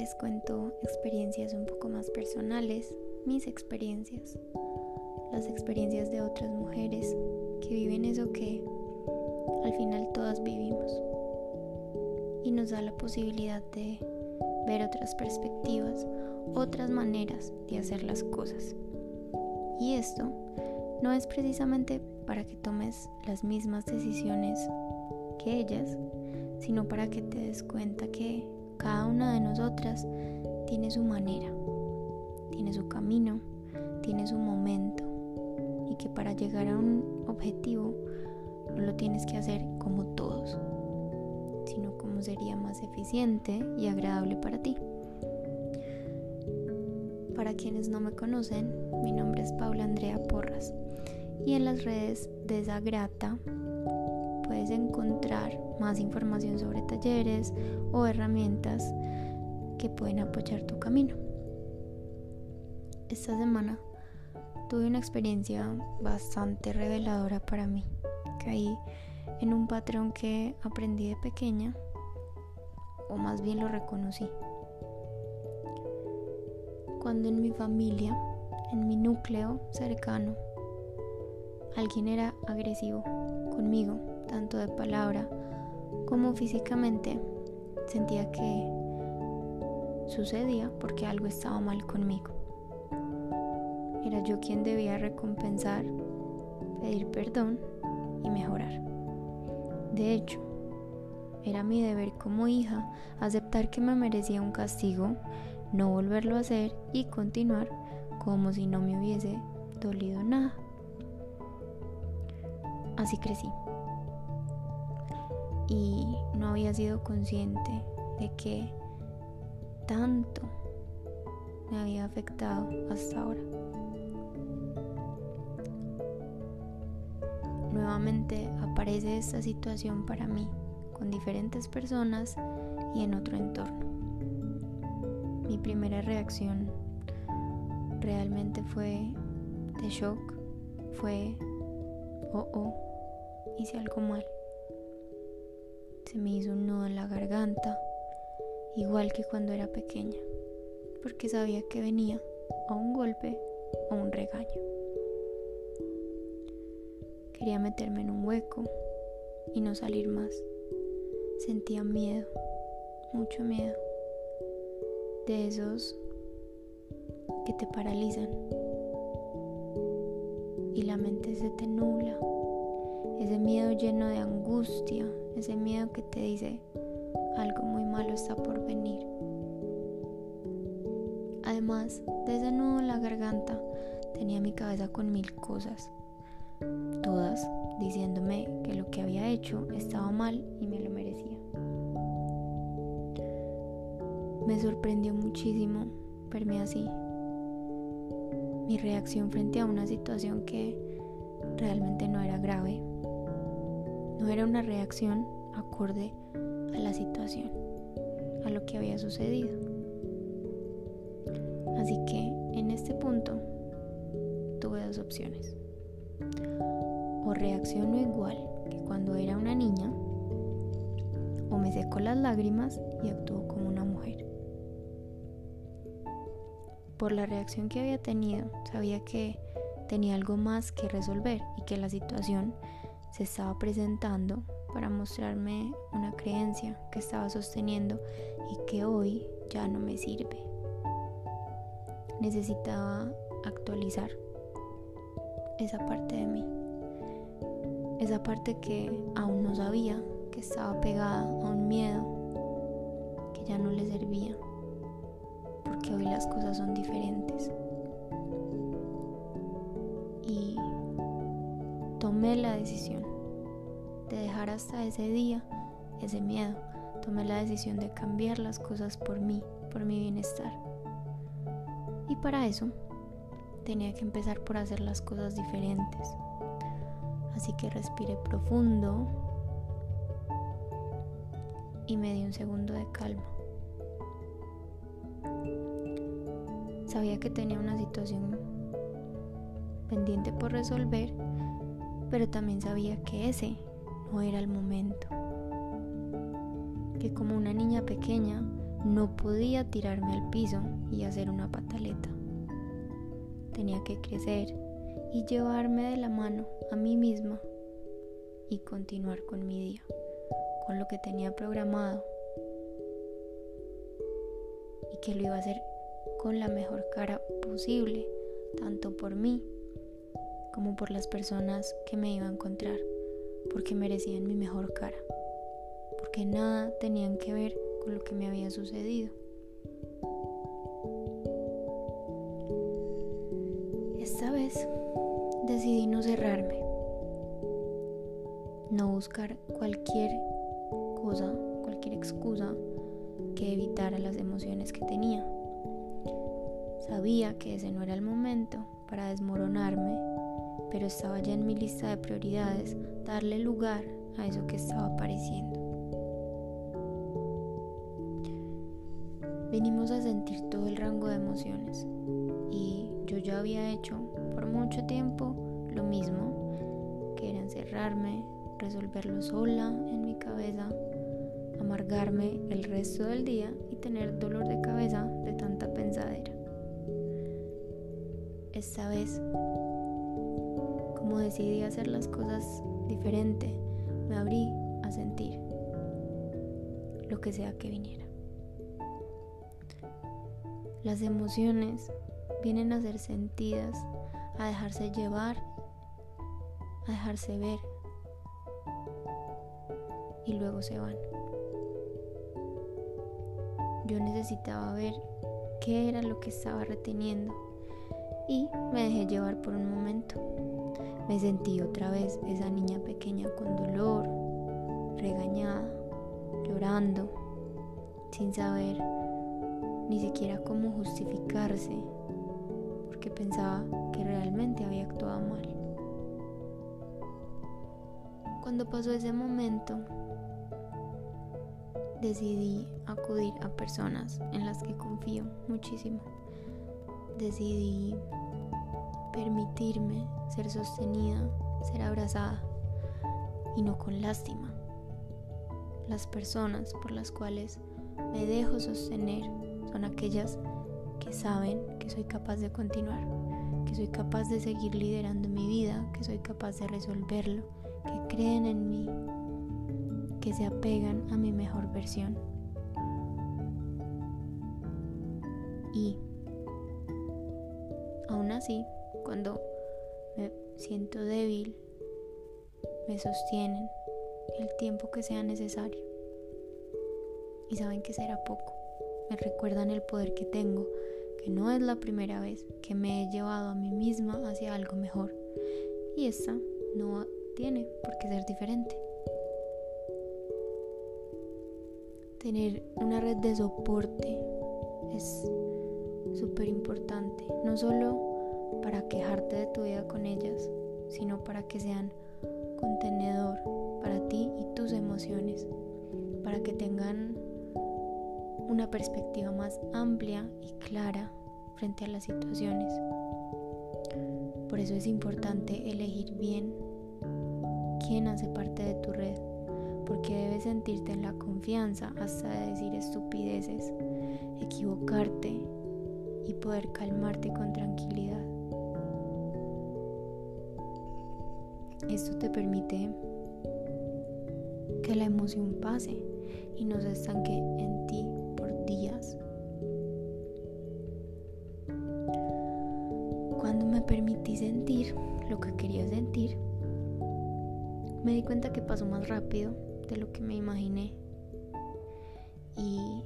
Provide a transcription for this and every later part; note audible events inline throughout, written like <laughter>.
Les cuento experiencias un poco más personales, mis experiencias, las experiencias de otras mujeres que viven eso que al final todas vivimos y nos da la posibilidad de ver otras perspectivas, otras maneras de hacer las cosas. Y esto no es precisamente para que tomes las mismas decisiones que ellas, sino para que te des cuenta que cada una de nosotras tiene su manera, tiene su camino, tiene su momento y que para llegar a un objetivo no lo tienes que hacer como todos, sino como sería más eficiente y agradable para ti. Para quienes no me conocen, mi nombre es Paula Andrea Porras y en las redes de Zagrata puedes encontrar más información sobre talleres o herramientas que pueden apoyar tu camino. Esta semana tuve una experiencia bastante reveladora para mí. Caí en un patrón que aprendí de pequeña, o más bien lo reconocí. Cuando en mi familia, en mi núcleo cercano, alguien era agresivo conmigo, tanto de palabra como físicamente, sentía que sucedía porque algo estaba mal conmigo. Era yo quien debía recompensar, pedir perdón y mejorar. De hecho, era mi deber como hija aceptar que me merecía un castigo, no volverlo a hacer y continuar como si no me hubiese dolido nada. Así crecí. Y no había sido consciente de que tanto me había afectado hasta ahora. Nuevamente aparece esta situación para mí, con diferentes personas y en otro entorno. Mi primera reacción realmente fue de shock, fue, oh, oh, hice algo mal. Se me hizo un nudo en la garganta, igual que cuando era pequeña, porque sabía que venía a un golpe o un regaño. Quería meterme en un hueco y no salir más. Sentía miedo, mucho miedo, de esos que te paralizan y la mente se te nubla. Ese miedo lleno de angustia, ese miedo que te dice algo muy malo está por venir. Además de ese nudo en la garganta, tenía mi cabeza con mil cosas todas diciéndome que lo que había hecho estaba mal y me lo merecía. Me sorprendió muchísimo verme así. Mi reacción frente a una situación que realmente no era grave. No era una reacción acorde a la situación, a lo que había sucedido. Así que en este punto tuve dos opciones o reacciono igual que cuando era una niña, o me seco las lágrimas y actúo como una mujer. Por la reacción que había tenido, sabía que tenía algo más que resolver y que la situación se estaba presentando para mostrarme una creencia que estaba sosteniendo y que hoy ya no me sirve. Necesitaba actualizar esa parte de mí esa parte que aún no sabía que estaba pegada a un miedo que ya no le servía, porque hoy las cosas son diferentes. Tomé la decisión de dejar hasta ese día ese miedo, tomé la decisión de cambiar las cosas por mí, por mi bienestar. Y para eso tenía que empezar por hacer las cosas diferentes Así que respiré profundo y me di un segundo de calma. Sabía que tenía una situación pendiente por resolver, pero también sabía que ese no era el momento. Que como una niña pequeña no podía tirarme al piso y hacer una pataleta. Tenía que crecer y llevarme de la mano a mí misma y continuar con mi día, con lo que tenía programado y que lo iba a hacer con la mejor cara posible, tanto por mí como por las personas que me iba a encontrar, porque merecían mi mejor cara, porque nada tenían que ver con lo que me había sucedido. Esta vez decidí no cerrarme, no buscar cualquier cosa, cualquier excusa que evitara las emociones que tenía. Sabía que ese no era el momento para desmoronarme, pero estaba ya en mi lista de prioridades darle lugar a eso que estaba apareciendo. Venimos a sentir todo el rango de emociones y yo ya había hecho por mucho tiempo lo mismo, que era encerrarme, resolverlo sola en mi cabeza, amargarme el resto del día y tener dolor de cabeza de tanta pensadera. Esta vez, decidí hacer las cosas diferente, me abrí a sentir lo que sea que viniera. Las emociones vienen a ser sentidas, a dejarse llevar, a dejarse ver y luego se van. Yo necesitaba ver qué era lo que estaba reteniendo y me dejé llevar por un momento. Me sentí otra vez esa niña pequeña con dolor, regañada, llorando, sin saber ni siquiera cómo justificarse, porque pensaba que realmente había actuado mal. Cuando pasó ese momento, decidí acudir a personas en las que confío muchísimo. Decidí permitirme ser sostenida, ser abrazada y no con lástima. Las personas por las cuales me dejo sostener son aquellas que saben que soy capaz de continuar, que soy capaz de seguir liderando mi vida, que soy capaz de resolverlo, que creen en mí, que se apegan a mi mejor versión. Y aún así, cuando me siento débil, me sostienen el tiempo que sea necesario. Y saben que será poco. Me recuerdan el poder que tengo, que no es la primera vez que me he llevado a mí misma hacia algo mejor. Y esta no tiene por qué ser diferente. Tener una red de soporte es súper importante, no solo para quejarte de tu vida con ellas, sino para que sean contenedor para ti y tus emociones, para que tengan una perspectiva más amplia y clara frente a las situaciones. Por eso es importante elegir bien quién hace parte de tu red porque debes sentirte en la confianza hasta de decir estupideces, equivocarte y poder calmarte con tranquilidad. Esto te permite que la emoción pase y no se estanque en ti por días. Cuando me permití sentir lo que quería sentir, me di cuenta que pasó más rápido de lo que me imaginé. Y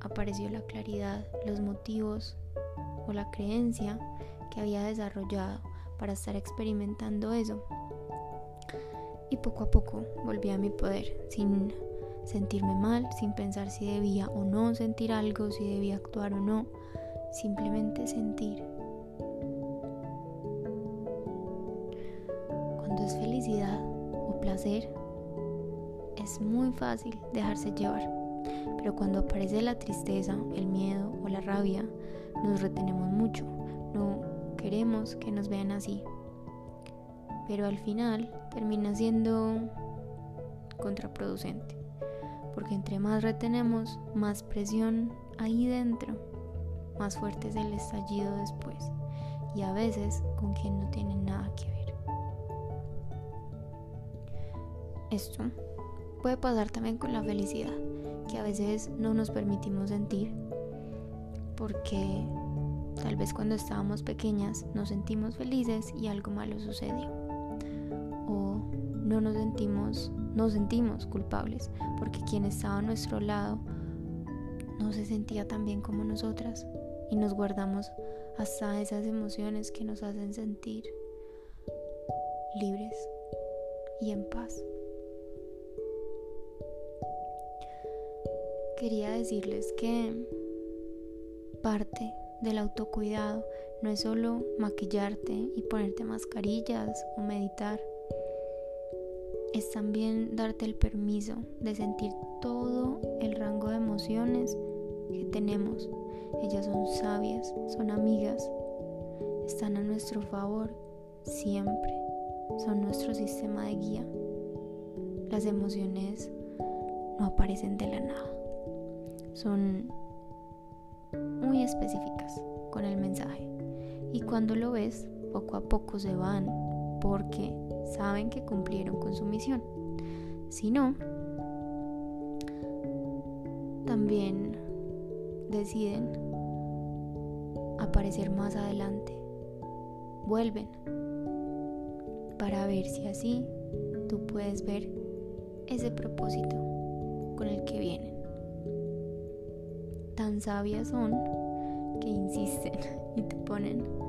apareció la claridad, los motivos o la creencia que había desarrollado para estar experimentando eso. Y poco a poco volví a mi poder, sin sentirme mal, sin pensar si debía o no sentir algo, si debía actuar o no, simplemente sentir. Cuando es felicidad o placer, es muy fácil dejarse llevar, pero cuando aparece la tristeza, el miedo o la rabia, nos retenemos mucho, no queremos que nos vean así, pero al final termina siendo contraproducente, porque entre más retenemos, más presión ahí dentro, más fuerte es el estallido después, y a veces con quien no tiene nada que ver. Esto puede pasar también con la felicidad, que a veces no nos permitimos sentir, porque tal vez cuando estábamos pequeñas nos sentimos felices y algo malo sucedió. No nos sentimos, nos sentimos culpables porque quien estaba a nuestro lado no se sentía tan bien como nosotras y nos guardamos hasta esas emociones que nos hacen sentir libres y en paz. Quería decirles que parte del autocuidado no es solo maquillarte y ponerte mascarillas o meditar. Es también darte el permiso de sentir todo el rango de emociones que tenemos. Ellas son sabias, son amigas, están a nuestro favor siempre, son nuestro sistema de guía. Las emociones no aparecen de la nada, son muy específicas con el mensaje y cuando lo ves poco a poco se van porque saben que cumplieron con su misión. Si no, también deciden aparecer más adelante. Vuelven para ver si así tú puedes ver ese propósito con el que vienen. Tan sabias son que insisten <laughs> y te ponen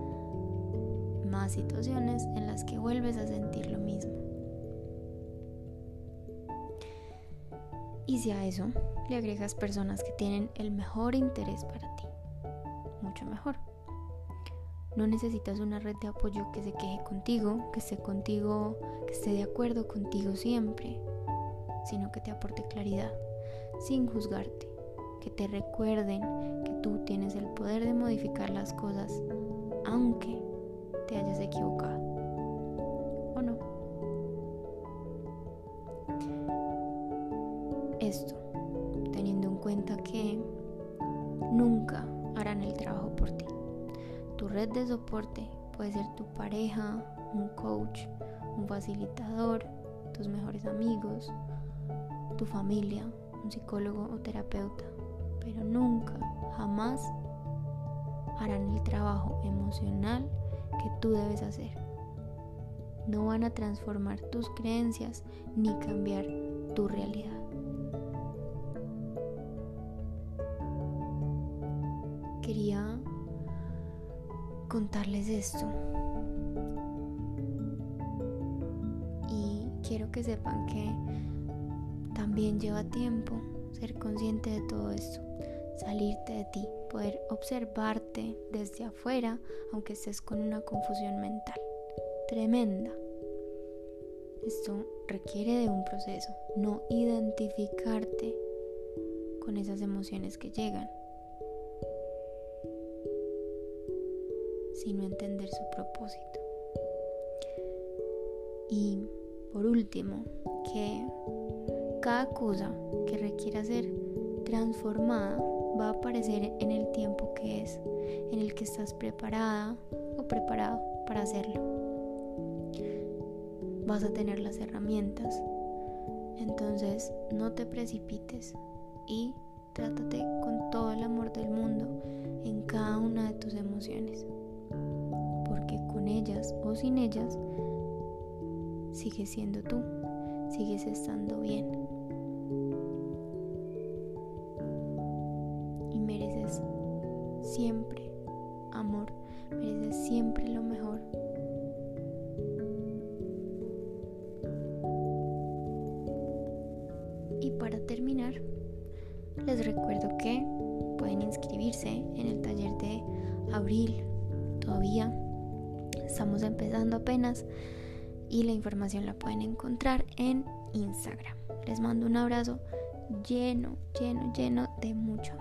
más situaciones en las que vuelves a sentir lo mismo. Y si a eso le agregas personas que tienen el mejor interés para ti, mucho mejor. No necesitas una red de apoyo que se queje contigo, que esté contigo, que esté de acuerdo contigo siempre, sino que te aporte claridad, sin juzgarte, que te recuerden que tú tienes el poder de modificar las cosas, aunque te hayas equivocado. ¿O no? Esto, teniendo en cuenta que nunca harán el trabajo por ti. Tu red de soporte puede ser tu pareja, un coach, un facilitador, tus mejores amigos, tu familia, un psicólogo o terapeuta, pero nunca, jamás harán el trabajo emocional que tú debes hacer. No van a transformar tus creencias ni cambiar tu realidad. Quería contarles esto. Y quiero que sepan que también lleva tiempo ser consciente de todo esto salirte de ti, poder observarte desde afuera, aunque estés con una confusión mental tremenda. Esto requiere de un proceso, no identificarte con esas emociones que llegan, sino entender su propósito. Y por último, que cada cosa que requiera ser transformada va a aparecer en el tiempo que es, en el que estás preparada o preparado para hacerlo. Vas a tener las herramientas. Entonces no te precipites y trátate con todo el amor del mundo en cada una de tus emociones. Porque con ellas o sin ellas, sigues siendo tú, sigues estando bien. Siempre amor, mereces siempre lo mejor. Y para terminar, les recuerdo que pueden inscribirse en el taller de abril. Todavía estamos empezando apenas y la información la pueden encontrar en Instagram. Les mando un abrazo lleno, lleno, lleno de mucho.